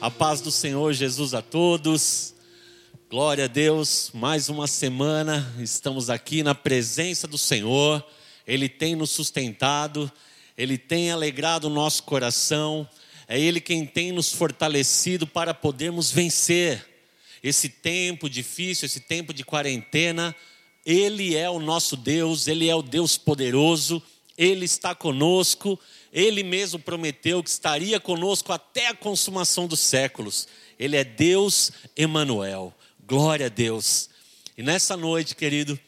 A paz do Senhor Jesus a todos. Glória a Deus, mais uma semana estamos aqui na presença do Senhor. Ele tem nos sustentado, ele tem alegrado o nosso coração. É ele quem tem nos fortalecido para podermos vencer esse tempo difícil, esse tempo de quarentena. Ele é o nosso Deus, ele é o Deus poderoso, ele está conosco ele mesmo prometeu que estaria conosco até a consumação dos séculos. Ele é Deus Emanuel. Glória a Deus. E nessa noite, querido,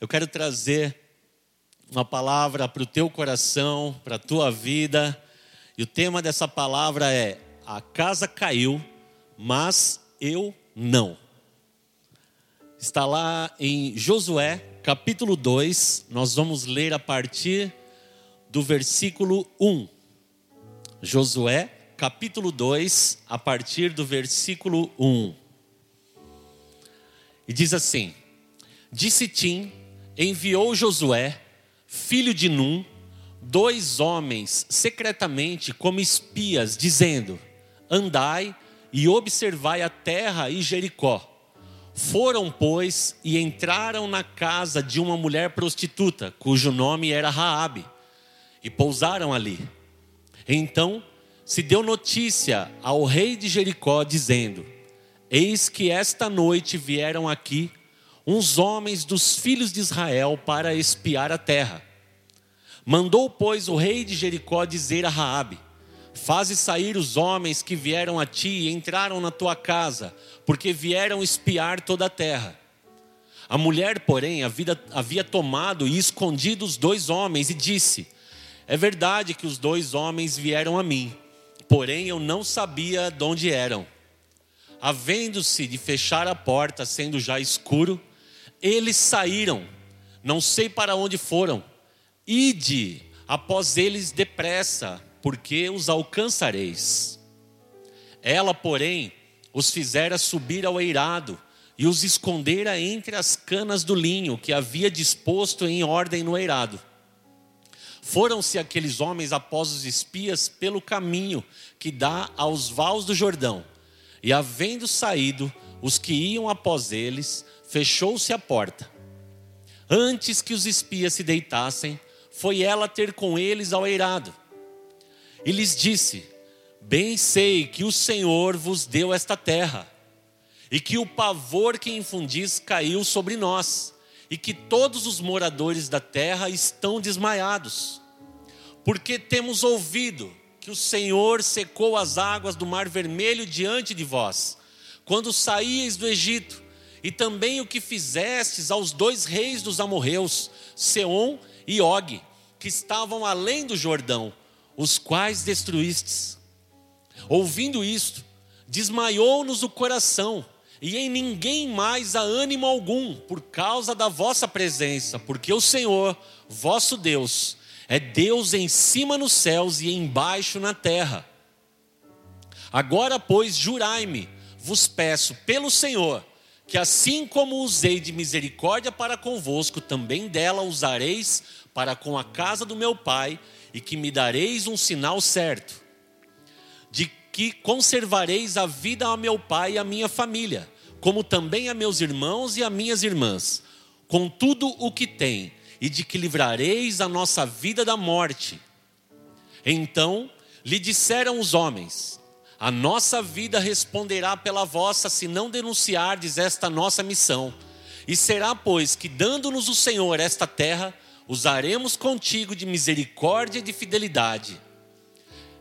eu quero trazer uma palavra para o teu coração, para a tua vida. E o tema dessa palavra é: A casa caiu, mas eu não. Está lá em Josué, capítulo 2. Nós vamos ler a partir do versículo 1. Josué, capítulo 2, a partir do versículo 1. E diz assim: Disse Tim, enviou Josué, filho de Num, dois homens secretamente como espias, dizendo: Andai e observai a terra e Jericó. Foram, pois, e entraram na casa de uma mulher prostituta, cujo nome era Raabe e pousaram ali. Então se deu notícia ao rei de Jericó, dizendo: Eis que esta noite vieram aqui uns homens dos filhos de Israel para espiar a terra. Mandou, pois, o rei de Jericó dizer a Raabe: Faze sair os homens que vieram a ti e entraram na tua casa, porque vieram espiar toda a terra. A mulher, porém, havia, havia tomado e escondido os dois homens e disse: é verdade que os dois homens vieram a mim, porém eu não sabia de onde eram. Havendo-se de fechar a porta, sendo já escuro, eles saíram, não sei para onde foram. Ide após eles depressa, porque os alcançareis. Ela, porém, os fizera subir ao eirado e os escondera entre as canas do linho que havia disposto em ordem no eirado. Foram-se aqueles homens após os espias pelo caminho que dá aos vales do Jordão. E havendo saído os que iam após eles, fechou-se a porta. Antes que os espias se deitassem, foi ela ter com eles ao eirado. E lhes disse: Bem sei que o Senhor vos deu esta terra, e que o pavor que infundis caiu sobre nós e que todos os moradores da terra estão desmaiados. Porque temos ouvido que o Senhor secou as águas do Mar Vermelho diante de vós, quando saíeis do Egito, e também o que fizestes aos dois reis dos amorreus, Seom e Og, que estavam além do Jordão, os quais destruístes. Ouvindo isto, desmaiou-nos o coração, e em ninguém mais há ânimo algum por causa da vossa presença, porque o Senhor, vosso Deus, é Deus em cima nos céus e embaixo na terra. Agora, pois, jurai-me, vos peço pelo Senhor, que assim como usei de misericórdia para convosco, também dela usareis para com a casa do meu pai, e que me dareis um sinal certo, que conservareis a vida a meu pai e a minha família, como também a meus irmãos e a minhas irmãs, com tudo o que tem, e de que livrareis a nossa vida da morte. Então lhe disseram os homens: A nossa vida responderá pela vossa, se não denunciardes esta nossa missão. E será, pois, que dando-nos o Senhor esta terra, usaremos contigo de misericórdia e de fidelidade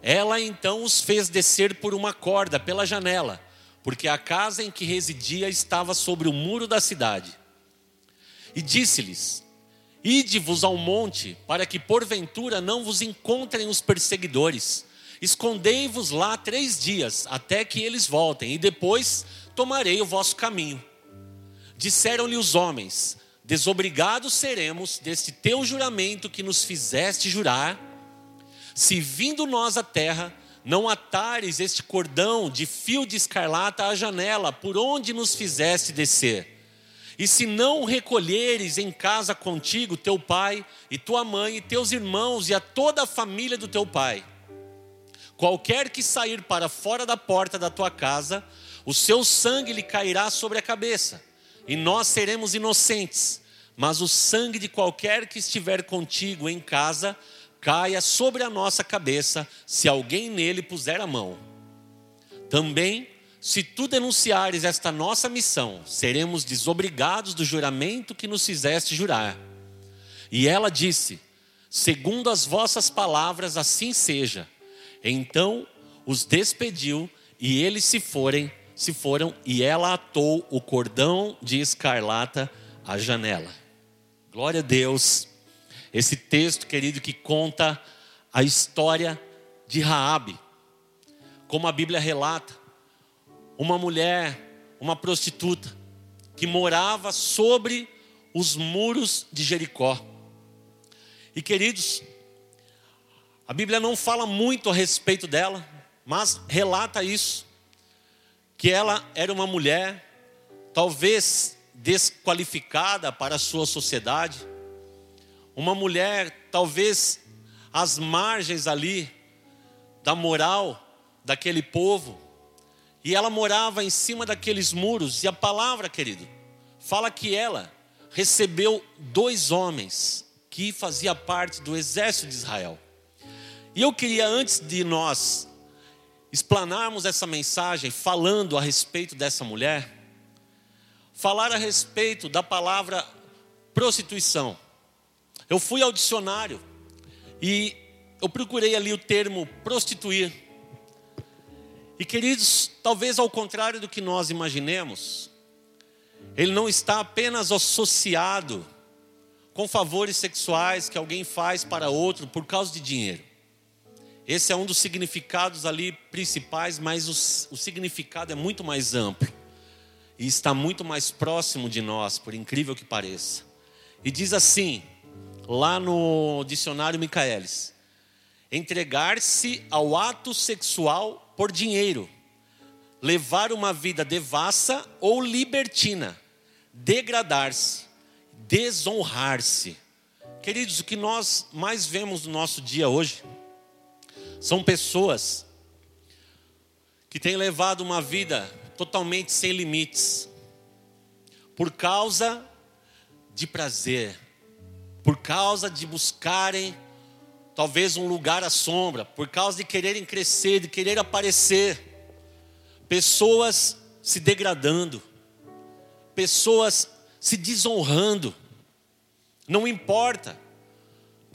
ela então os fez descer por uma corda pela janela, porque a casa em que residia estava sobre o muro da cidade. E disse-lhes: Ide-vos ao monte, para que porventura não vos encontrem os perseguidores. Escondei-vos lá três dias, até que eles voltem, e depois tomarei o vosso caminho. Disseram-lhe os homens: Desobrigados seremos deste teu juramento que nos fizeste jurar se vindo nós à terra, não atares este cordão de fio de escarlata à janela, por onde nos fizeste descer. E se não recolheres em casa contigo teu pai e tua mãe e teus irmãos e a toda a família do teu pai, Qualquer que sair para fora da porta da tua casa, o seu sangue lhe cairá sobre a cabeça, e nós seremos inocentes. Mas o sangue de qualquer que estiver contigo em casa caia sobre a nossa cabeça, se alguém nele puser a mão. Também, se tu denunciares esta nossa missão, seremos desobrigados do juramento que nos fizeste jurar. E ela disse: Segundo as vossas palavras, assim seja. Então os despediu e eles se forem, se foram e ela atou o cordão de escarlata à janela. Glória a Deus. Esse texto, querido, que conta a história de Raabe. Como a Bíblia relata, uma mulher, uma prostituta que morava sobre os muros de Jericó. E queridos, a Bíblia não fala muito a respeito dela, mas relata isso, que ela era uma mulher, talvez desqualificada para a sua sociedade, uma mulher talvez às margens ali da moral daquele povo, e ela morava em cima daqueles muros, e a palavra, querido, fala que ela recebeu dois homens que fazia parte do exército de Israel. E eu queria, antes de nós explanarmos essa mensagem falando a respeito dessa mulher, falar a respeito da palavra prostituição. Eu fui ao dicionário e eu procurei ali o termo prostituir. E queridos, talvez ao contrário do que nós imaginemos, ele não está apenas associado com favores sexuais que alguém faz para outro por causa de dinheiro. Esse é um dos significados ali principais, mas o, o significado é muito mais amplo e está muito mais próximo de nós, por incrível que pareça. E diz assim, lá no dicionário Michaelis: entregar-se ao ato sexual por dinheiro, levar uma vida devassa ou libertina, degradar-se, desonrar-se. Queridos, o que nós mais vemos no nosso dia hoje são pessoas que têm levado uma vida totalmente sem limites, por causa de prazer, por causa de buscarem talvez um lugar à sombra, por causa de quererem crescer, de querer aparecer, pessoas se degradando, pessoas se desonrando, não importa,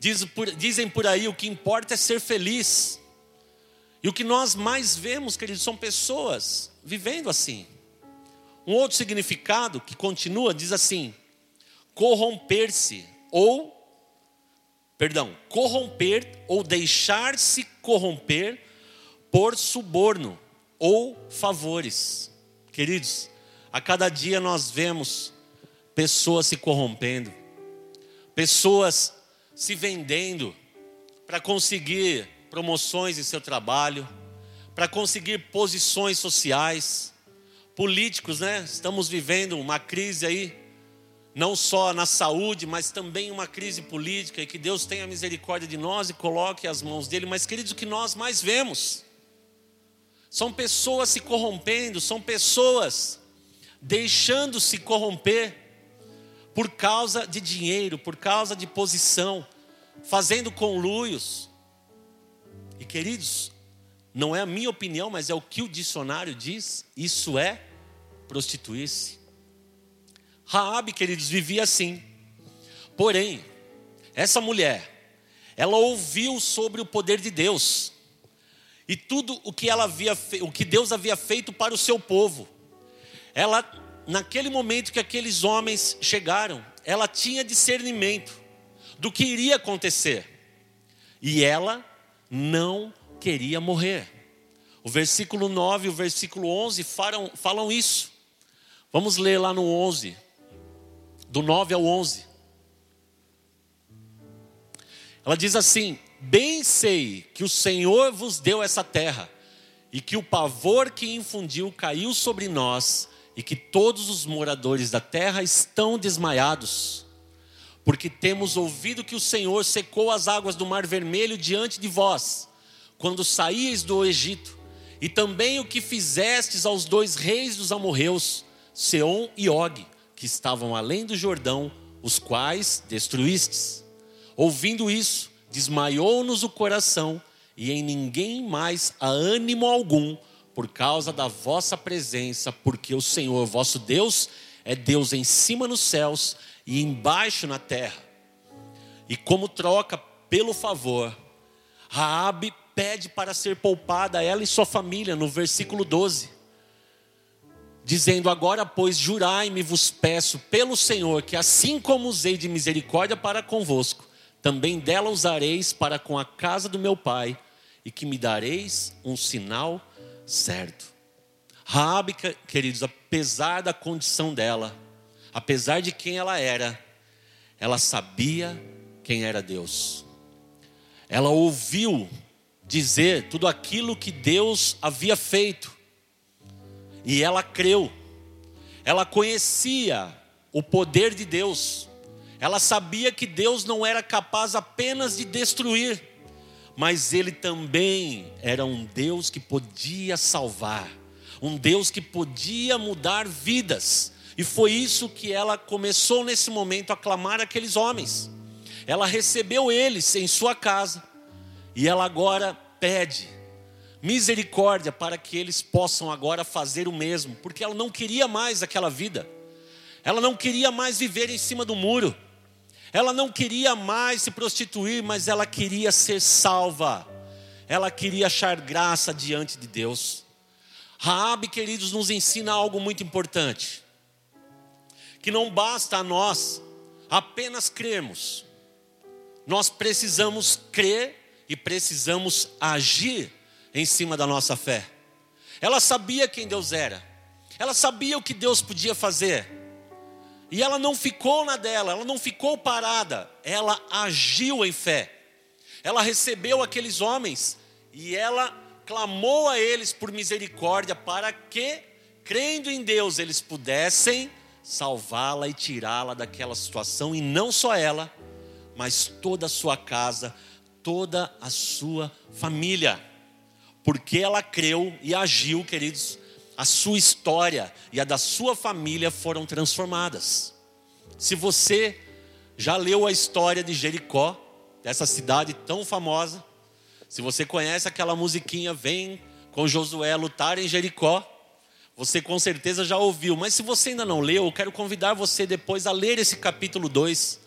Diz por, dizem por aí: o que importa é ser feliz. E o que nós mais vemos, queridos, são pessoas vivendo assim. Um outro significado que continua diz assim: corromper-se ou perdão, corromper ou deixar-se corromper por suborno ou favores. Queridos, a cada dia nós vemos pessoas se corrompendo, pessoas se vendendo para conseguir promoções em seu trabalho, para conseguir posições sociais. Políticos, né? Estamos vivendo uma crise aí, não só na saúde, mas também uma crise política, e que Deus tenha misericórdia de nós e coloque as mãos dele. Mas, queridos, o que nós mais vemos são pessoas se corrompendo, são pessoas deixando-se corromper por causa de dinheiro, por causa de posição, fazendo conluios. E queridos, não é a minha opinião, mas é o que o dicionário diz, isso é prostituir-se. Raabe, queridos, vivia assim. Porém, essa mulher, ela ouviu sobre o poder de Deus e tudo o que ela havia, o que Deus havia feito para o seu povo. Ela naquele momento que aqueles homens chegaram, ela tinha discernimento do que iria acontecer. E ela não queria morrer. O versículo 9 e o versículo 11 falam, falam isso. Vamos ler lá no 11, do 9 ao 11. Ela diz assim: Bem sei que o Senhor vos deu essa terra, e que o pavor que infundiu caiu sobre nós, e que todos os moradores da terra estão desmaiados, porque temos ouvido que o Senhor secou as águas do Mar Vermelho diante de vós, quando saíes do Egito, e também o que fizestes aos dois reis dos amorreus, Seom e Og, que estavam além do Jordão, os quais destruístes. Ouvindo isso, desmaiou-nos o coração, e em ninguém mais há ânimo algum, por causa da vossa presença, porque o Senhor vosso Deus é Deus em cima nos céus e embaixo na terra. E como troca pelo favor, Raabe pede para ser poupada ela e sua família no versículo 12. Dizendo: Agora, pois, jurai-me, vos peço, pelo Senhor, que assim como usei de misericórdia para convosco, também dela usareis para com a casa do meu pai, e que me dareis um sinal certo. Raabe, queridos, apesar da condição dela, apesar de quem ela era, ela sabia quem era Deus. Ela ouviu dizer tudo aquilo que Deus havia feito. E ela creu. Ela conhecia o poder de Deus. Ela sabia que Deus não era capaz apenas de destruir, mas ele também era um Deus que podia salvar, um Deus que podia mudar vidas. E foi isso que ela começou nesse momento a clamar aqueles homens. Ela recebeu eles em sua casa e ela agora pede misericórdia para que eles possam agora fazer o mesmo, porque ela não queria mais aquela vida. Ela não queria mais viver em cima do muro. Ela não queria mais se prostituir, mas ela queria ser salva. Ela queria achar graça diante de Deus. Raabe, queridos, nos ensina algo muito importante. Que não basta a nós apenas crermos. Nós precisamos crer e precisamos agir em cima da nossa fé. Ela sabia quem Deus era. Ela sabia o que Deus podia fazer. E ela não ficou na dela, ela não ficou parada, ela agiu em fé. Ela recebeu aqueles homens e ela clamou a eles por misericórdia para que, crendo em Deus, eles pudessem salvá-la e tirá-la daquela situação, e não só ela, mas toda a sua casa, toda a sua família. Porque ela creu e agiu, queridos, a sua história e a da sua família foram transformadas. Se você já leu a história de Jericó, dessa cidade tão famosa, se você conhece aquela musiquinha Vem com Josué lutar em Jericó, você com certeza já ouviu, mas se você ainda não leu, eu quero convidar você depois a ler esse capítulo 2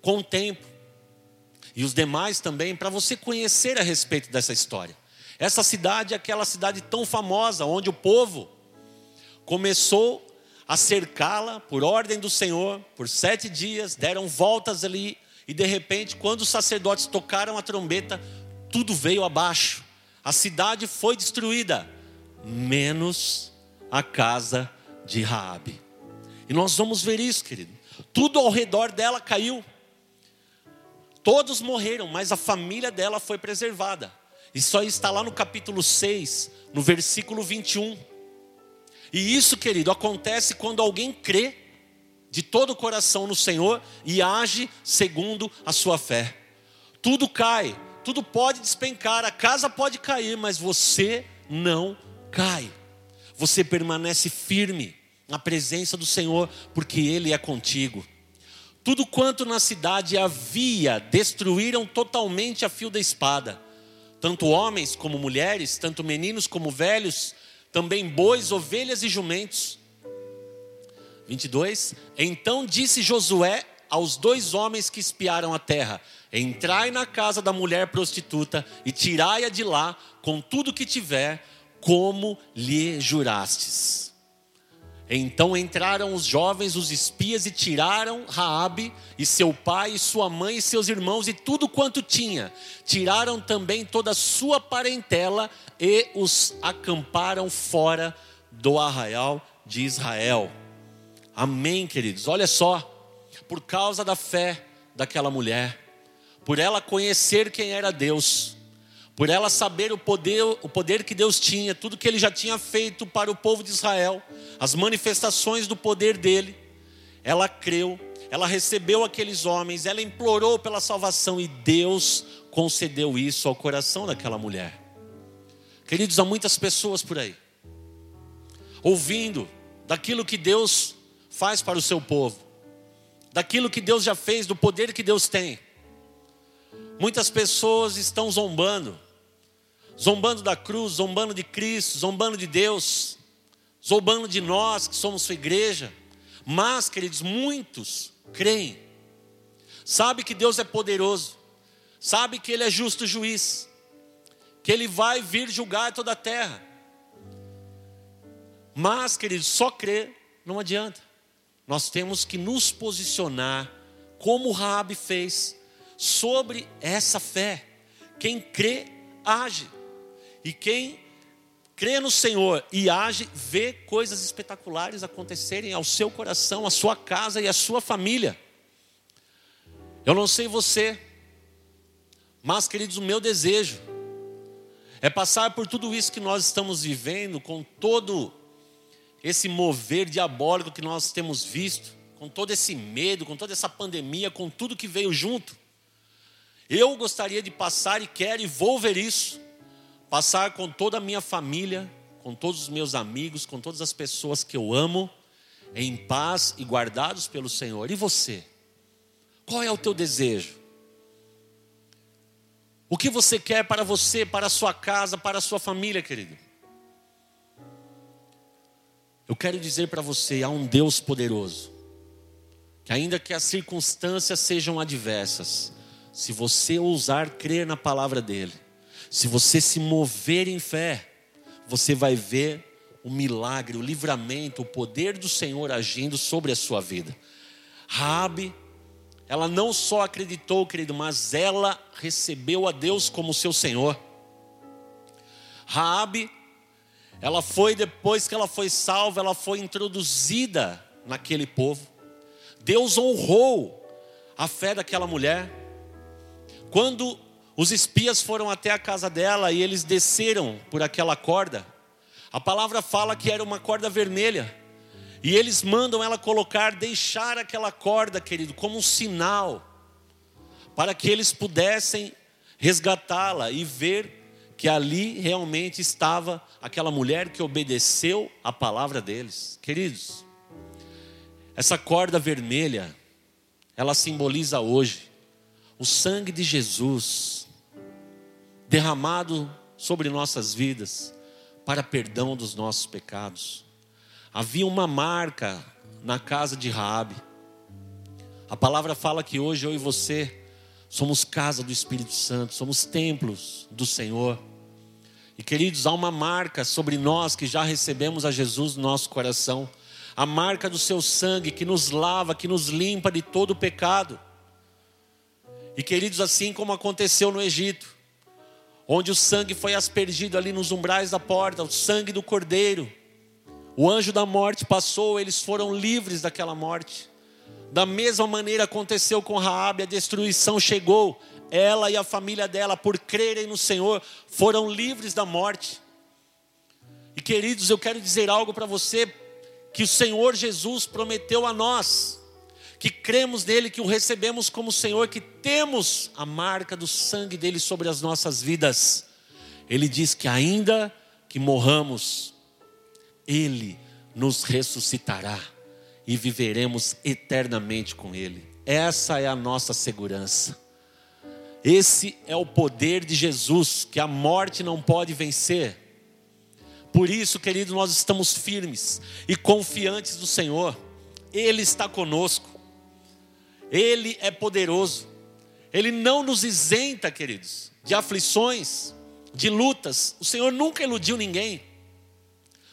com o tempo. E os demais também, para você conhecer a respeito dessa história. Essa cidade é aquela cidade tão famosa, onde o povo começou a cercá-la por ordem do Senhor por sete dias, deram voltas ali, e de repente, quando os sacerdotes tocaram a trombeta, tudo veio abaixo. A cidade foi destruída, menos a casa de Raabe. E nós vamos ver isso, querido. Tudo ao redor dela caiu. Todos morreram, mas a família dela foi preservada. Isso aí está lá no capítulo 6, no versículo 21. E isso, querido, acontece quando alguém crê de todo o coração no Senhor e age segundo a sua fé. Tudo cai, tudo pode despencar, a casa pode cair, mas você não cai. Você permanece firme na presença do Senhor, porque Ele é contigo. Tudo quanto na cidade havia, destruíram totalmente a fio da espada tanto homens como mulheres, tanto meninos como velhos, também bois, ovelhas e jumentos. 22. Então disse Josué aos dois homens que espiaram a terra: Entrai na casa da mulher prostituta e tirai-a de lá com tudo que tiver, como lhe jurastes. Então entraram os jovens, os espias, e tiraram Raabe e seu pai, e sua mãe e seus irmãos e tudo quanto tinha. Tiraram também toda a sua parentela e os acamparam fora do arraial de Israel. Amém, queridos. Olha só, por causa da fé daquela mulher, por ela conhecer quem era Deus, por ela saber o poder, o poder que Deus tinha, tudo que ele já tinha feito para o povo de Israel, as manifestações do poder dele, ela creu, ela recebeu aqueles homens, ela implorou pela salvação e Deus concedeu isso ao coração daquela mulher. Queridos, há muitas pessoas por aí, ouvindo daquilo que Deus faz para o seu povo, daquilo que Deus já fez, do poder que Deus tem. Muitas pessoas estão zombando, zombando da cruz, zombando de Cristo, zombando de Deus, zombando de nós que somos sua igreja. Mas, queridos, muitos creem, sabe que Deus é poderoso, sabe que Ele é justo juiz, que Ele vai vir julgar toda a terra. Mas, queridos, só crer não adianta. Nós temos que nos posicionar como Raabe fez sobre essa fé. Quem crê, age. E quem crê no Senhor e age, vê coisas espetaculares acontecerem ao seu coração, à sua casa e à sua família. Eu não sei você, mas, queridos, o meu desejo é passar por tudo isso que nós estamos vivendo, com todo esse mover diabólico que nós temos visto, com todo esse medo, com toda essa pandemia, com tudo que veio junto. Eu gostaria de passar e quero e vou ver isso. Passar com toda a minha família, com todos os meus amigos, com todas as pessoas que eu amo, em paz e guardados pelo Senhor. E você? Qual é o teu desejo? O que você quer para você, para a sua casa, para a sua família, querido? Eu quero dizer para você: há um Deus poderoso, que ainda que as circunstâncias sejam adversas, se você ousar crer na palavra dEle, se você se mover em fé, você vai ver o milagre, o livramento, o poder do Senhor agindo sobre a sua vida. Rabi, ela não só acreditou, querido, mas ela recebeu a Deus como seu Senhor. Raabe ela foi, depois que ela foi salva, ela foi introduzida naquele povo. Deus honrou a fé daquela mulher. Quando os espias foram até a casa dela e eles desceram por aquela corda, a palavra fala que era uma corda vermelha. E eles mandam ela colocar, deixar aquela corda, querido, como um sinal, para que eles pudessem resgatá-la e ver que ali realmente estava aquela mulher que obedeceu a palavra deles. Queridos, essa corda vermelha, ela simboliza hoje o sangue de Jesus derramado sobre nossas vidas para perdão dos nossos pecados. Havia uma marca na casa de Raabe. A palavra fala que hoje eu e você Somos casa do Espírito Santo, somos templos do Senhor. E queridos, há uma marca sobre nós que já recebemos a Jesus no nosso coração, a marca do seu sangue que nos lava, que nos limpa de todo o pecado. E queridos, assim como aconteceu no Egito, onde o sangue foi aspergido ali nos umbrais da porta, o sangue do cordeiro, o anjo da morte passou, eles foram livres daquela morte. Da mesma maneira aconteceu com Raabe, a destruição chegou. Ela e a família dela, por crerem no Senhor, foram livres da morte. E queridos, eu quero dizer algo para você que o Senhor Jesus prometeu a nós, que cremos nele, que o recebemos como Senhor, que temos a marca do sangue dele sobre as nossas vidas. Ele diz que ainda que morramos, ele nos ressuscitará e viveremos eternamente com Ele. Essa é a nossa segurança. Esse é o poder de Jesus que a morte não pode vencer. Por isso, querido, nós estamos firmes e confiantes do Senhor. Ele está conosco. Ele é poderoso. Ele não nos isenta, queridos, de aflições, de lutas. O Senhor nunca iludiu ninguém.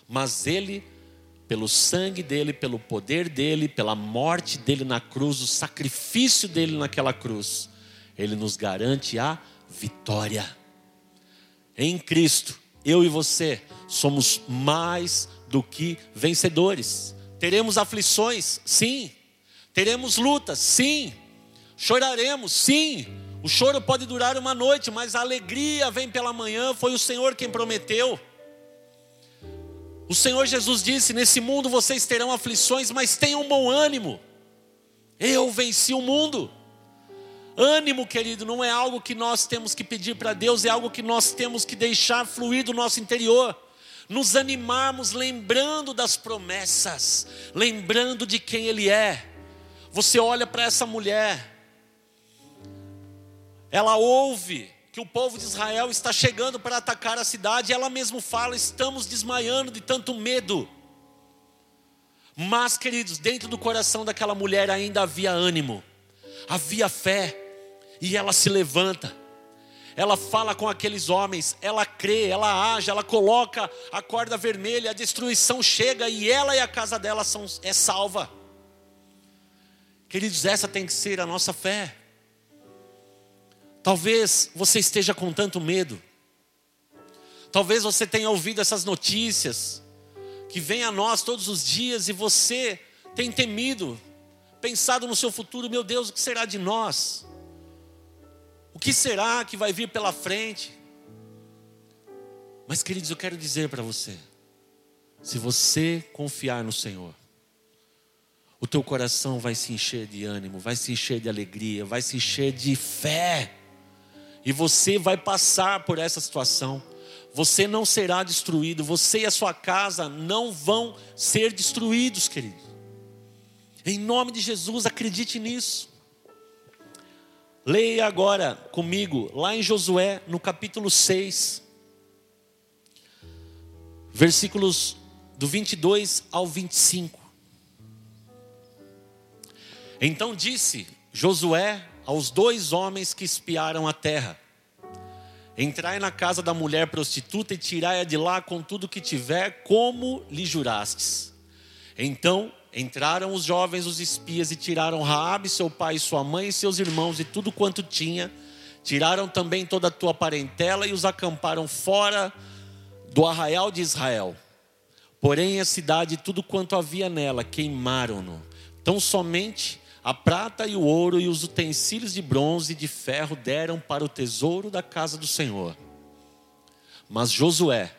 Mas ele pelo sangue dele, pelo poder dele, pela morte dele na cruz, o sacrifício dele naquela cruz, ele nos garante a vitória. Em Cristo, eu e você somos mais do que vencedores. Teremos aflições, sim. Teremos lutas, sim. Choraremos, sim. O choro pode durar uma noite, mas a alegria vem pela manhã. Foi o Senhor quem prometeu. O Senhor Jesus disse: Nesse mundo vocês terão aflições, mas tenham bom ânimo. Eu venci o mundo. Ânimo, querido, não é algo que nós temos que pedir para Deus, é algo que nós temos que deixar fluir do nosso interior. Nos animarmos lembrando das promessas, lembrando de quem Ele é. Você olha para essa mulher, ela ouve que o povo de Israel está chegando para atacar a cidade, ela mesmo fala: estamos desmaiando de tanto medo. Mas, queridos, dentro do coração daquela mulher ainda havia ânimo, havia fé, e ela se levanta, ela fala com aqueles homens, ela crê, ela age, ela coloca a corda vermelha, a destruição chega e ela e a casa dela são, é salva. Queridos, essa tem que ser a nossa fé. Talvez você esteja com tanto medo, talvez você tenha ouvido essas notícias, que vem a nós todos os dias e você tem temido, pensado no seu futuro, meu Deus, o que será de nós? O que será que vai vir pela frente? Mas, queridos, eu quero dizer para você: se você confiar no Senhor, o teu coração vai se encher de ânimo, vai se encher de alegria, vai se encher de fé, e você vai passar por essa situação você não será destruído, você e a sua casa não vão ser destruídos, querido. Em nome de Jesus, acredite nisso. Leia agora comigo, lá em Josué, no capítulo 6, versículos do 22 ao 25. Então disse Josué aos dois homens que espiaram a terra: Entrai na casa da mulher prostituta e tirai-a de lá com tudo que tiver, como lhe jurastes. Então entraram os jovens, os espias, e tiraram Raabe, seu pai, sua mãe e seus irmãos e tudo quanto tinha. Tiraram também toda a tua parentela e os acamparam fora do arraial de Israel. Porém a cidade e tudo quanto havia nela queimaram-no. Tão somente a prata e o ouro e os utensílios de bronze e de ferro deram para o tesouro da casa do Senhor. Mas Josué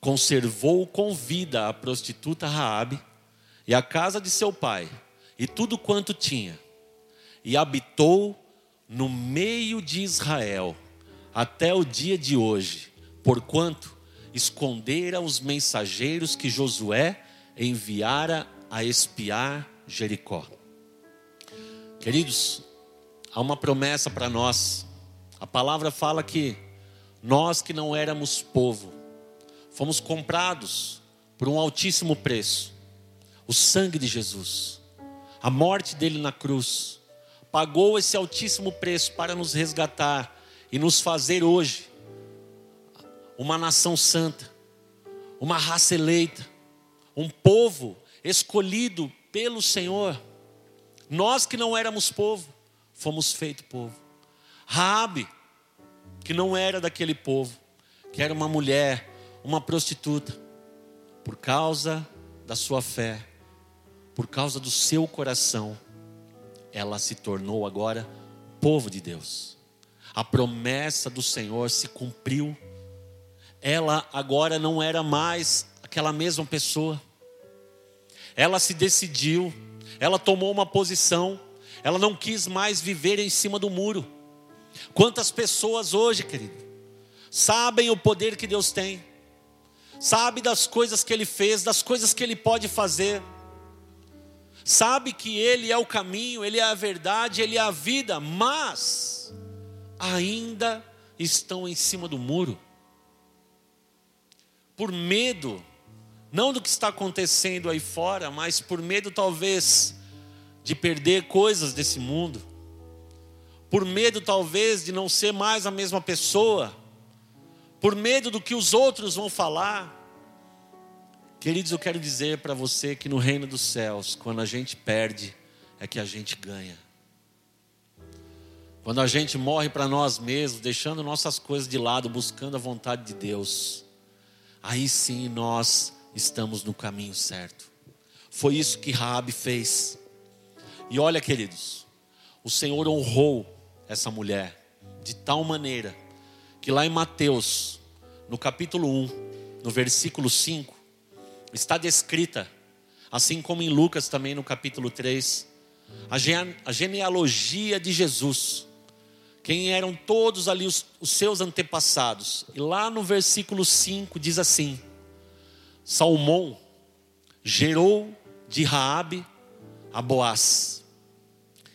conservou com vida a prostituta Raabe e a casa de seu pai e tudo quanto tinha, e habitou no meio de Israel até o dia de hoje, porquanto escondera os mensageiros que Josué enviara a espiar Jericó. Queridos, há uma promessa para nós. A palavra fala que nós que não éramos povo, fomos comprados por um altíssimo preço. O sangue de Jesus, a morte dele na cruz, pagou esse altíssimo preço para nos resgatar e nos fazer hoje uma nação santa, uma raça eleita, um povo escolhido pelo Senhor. Nós que não éramos povo, fomos feito povo. Raabe, que não era daquele povo, que era uma mulher, uma prostituta, por causa da sua fé, por causa do seu coração, ela se tornou agora povo de Deus. A promessa do Senhor se cumpriu. Ela agora não era mais aquela mesma pessoa. Ela se decidiu ela tomou uma posição, ela não quis mais viver em cima do muro. Quantas pessoas hoje, querido, sabem o poder que Deus tem, sabe das coisas que Ele fez, das coisas que Ele pode fazer, sabe que Ele é o caminho, Ele é a verdade, Ele é a vida, mas ainda estão em cima do muro, por medo não do que está acontecendo aí fora, mas por medo talvez de perder coisas desse mundo, por medo talvez de não ser mais a mesma pessoa, por medo do que os outros vão falar. Queridos, eu quero dizer para você que no reino dos céus, quando a gente perde, é que a gente ganha. Quando a gente morre para nós mesmos, deixando nossas coisas de lado, buscando a vontade de Deus, aí sim nós estamos no caminho certo. Foi isso que Raabe fez. E olha, queridos, o Senhor honrou essa mulher de tal maneira que lá em Mateus, no capítulo 1, no versículo 5, está descrita, assim como em Lucas também no capítulo 3, a genealogia de Jesus, quem eram todos ali os, os seus antepassados. E lá no versículo 5 diz assim: Salmão gerou de Raabe a Boaz.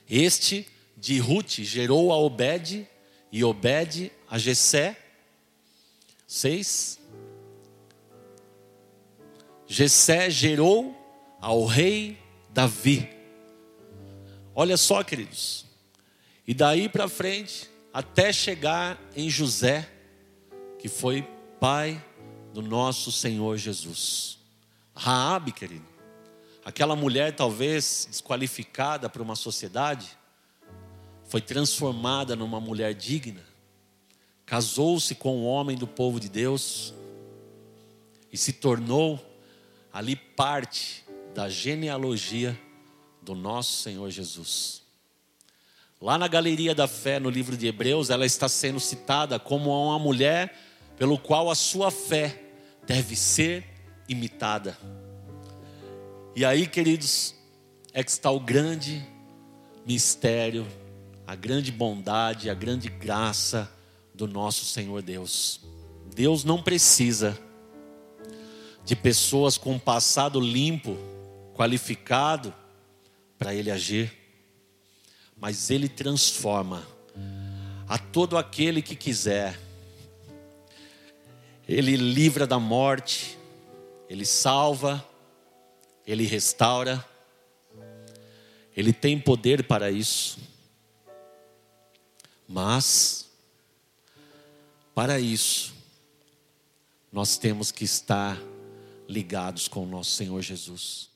Este de Ruth gerou a Obed e Obed a Jessé. Seis. Jessé gerou ao rei Davi. Olha só, queridos. E daí para frente, até chegar em José, que foi pai do nosso Senhor Jesus. Raabe, querido, aquela mulher talvez desqualificada para uma sociedade, foi transformada numa mulher digna, casou-se com um homem do povo de Deus e se tornou ali parte da genealogia do nosso Senhor Jesus. Lá na Galeria da Fé, no livro de Hebreus, ela está sendo citada como uma mulher pelo qual a sua fé deve ser imitada. E aí, queridos, é que está o grande mistério, a grande bondade, a grande graça do nosso Senhor Deus. Deus não precisa de pessoas com passado limpo, qualificado, para Ele agir mas Ele transforma a todo aquele que quiser. Ele livra da morte, Ele salva, Ele restaura, Ele tem poder para isso. Mas, para isso, nós temos que estar ligados com o nosso Senhor Jesus.